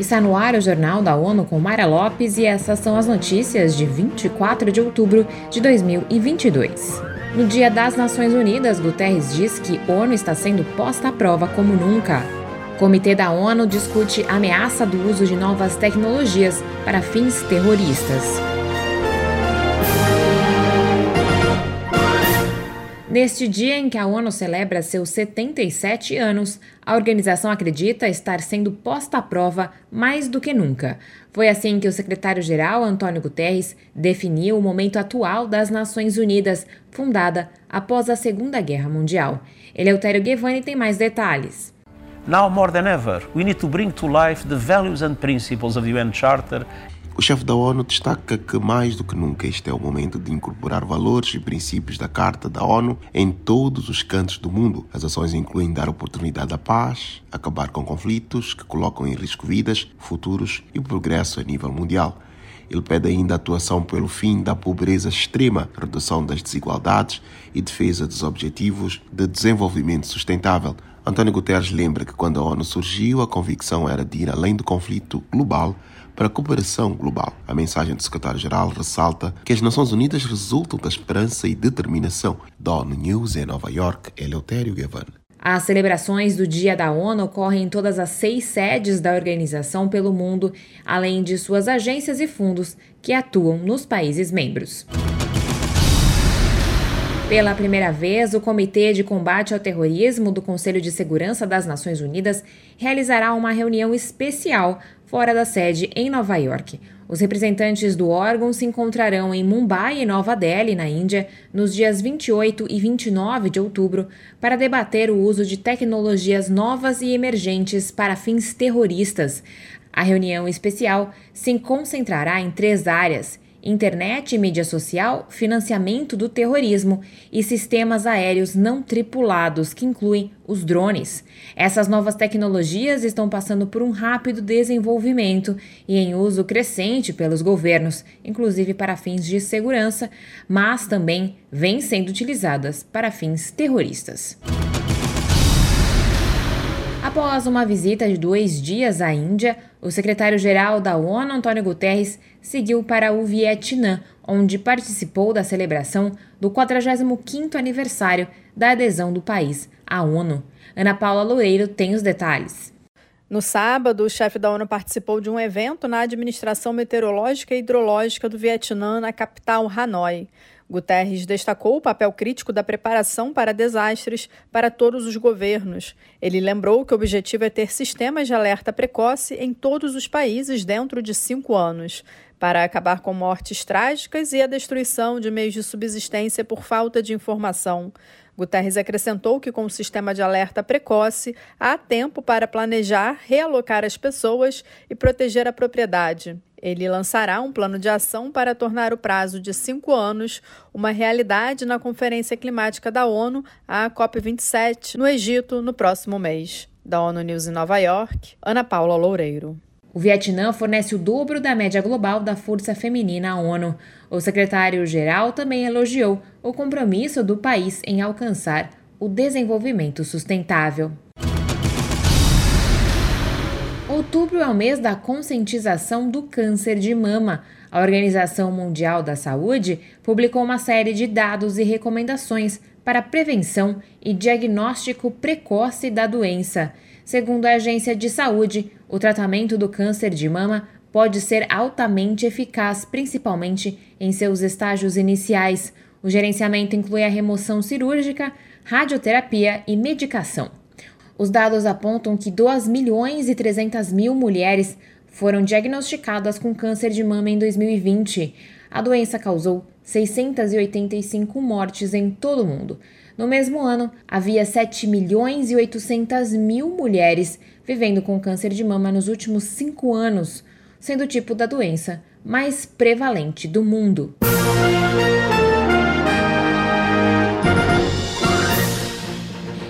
Está no ar o Jornal da ONU com Mara Lopes e essas são as notícias de 24 de outubro de 2022. No Dia das Nações Unidas, Guterres diz que ONU está sendo posta à prova como nunca. O Comitê da ONU discute a ameaça do uso de novas tecnologias para fins terroristas. Neste dia em que a ONU celebra seus 77 anos, a organização acredita estar sendo posta à prova mais do que nunca. Foi assim que o secretário-geral Antônio Guterres definiu o momento atual das Nações Unidas, fundada após a Segunda Guerra Mundial. Eleutério Guevani tem mais detalhes. Now more than ever, we need to bring to life the values and principles of the UN Charter o chefe da ONU destaca que, mais do que nunca, este é o momento de incorporar valores e princípios da Carta da ONU em todos os cantos do mundo. As ações incluem dar oportunidade à paz, acabar com conflitos que colocam em risco vidas, futuros e o progresso a nível mundial. Ele pede ainda atuação pelo fim da pobreza extrema, redução das desigualdades e defesa dos objetivos de desenvolvimento sustentável. António Guterres lembra que quando a ONU surgiu, a convicção era de ir além do conflito global para a cooperação global. A mensagem do secretário-geral ressalta que as Nações Unidas resultam da esperança e determinação. Da ONU News em Nova York, Eleutério Gavan. As celebrações do Dia da ONU ocorrem em todas as seis sedes da organização pelo mundo, além de suas agências e fundos que atuam nos países membros. Pela primeira vez, o Comitê de Combate ao Terrorismo do Conselho de Segurança das Nações Unidas realizará uma reunião especial fora da sede em Nova York. Os representantes do órgão se encontrarão em Mumbai e Nova Delhi, na Índia, nos dias 28 e 29 de outubro, para debater o uso de tecnologias novas e emergentes para fins terroristas. A reunião especial se concentrará em três áreas internet e mídia social, financiamento do terrorismo e sistemas aéreos não tripulados, que incluem os drones. Essas novas tecnologias estão passando por um rápido desenvolvimento e em uso crescente pelos governos, inclusive para fins de segurança, mas também vêm sendo utilizadas para fins terroristas. Após uma visita de dois dias à Índia, o secretário-geral da ONU, Antônio Guterres, seguiu para o Vietnã, onde participou da celebração do 45º aniversário da adesão do país à ONU. Ana Paula Loureiro tem os detalhes. No sábado, o chefe da ONU participou de um evento na Administração Meteorológica e Hidrológica do Vietnã, na capital Hanoi. Guterres destacou o papel crítico da preparação para desastres para todos os governos. Ele lembrou que o objetivo é ter sistemas de alerta precoce em todos os países dentro de cinco anos, para acabar com mortes trágicas e a destruição de meios de subsistência por falta de informação. Guterres acrescentou que, com o sistema de alerta precoce, há tempo para planejar, realocar as pessoas e proteger a propriedade. Ele lançará um plano de ação para tornar o prazo de cinco anos uma realidade na Conferência Climática da ONU, a COP27, no Egito, no próximo mês. Da ONU News em Nova York, Ana Paula Loureiro. O Vietnã fornece o dobro da média global da força feminina à ONU. O secretário-geral também elogiou o compromisso do país em alcançar o desenvolvimento sustentável. Outubro é o mês da conscientização do câncer de mama. A Organização Mundial da Saúde publicou uma série de dados e recomendações para prevenção e diagnóstico precoce da doença. Segundo a Agência de Saúde, o tratamento do câncer de mama pode ser altamente eficaz, principalmente em seus estágios iniciais. O gerenciamento inclui a remoção cirúrgica, radioterapia e medicação. Os dados apontam que 2 milhões e 300 mil mulheres foram diagnosticadas com câncer de mama em 2020. A doença causou 685 mortes em todo o mundo. No mesmo ano, havia 7 milhões e 800 mil mulheres vivendo com câncer de mama nos últimos cinco anos, sendo o tipo da doença mais prevalente do mundo.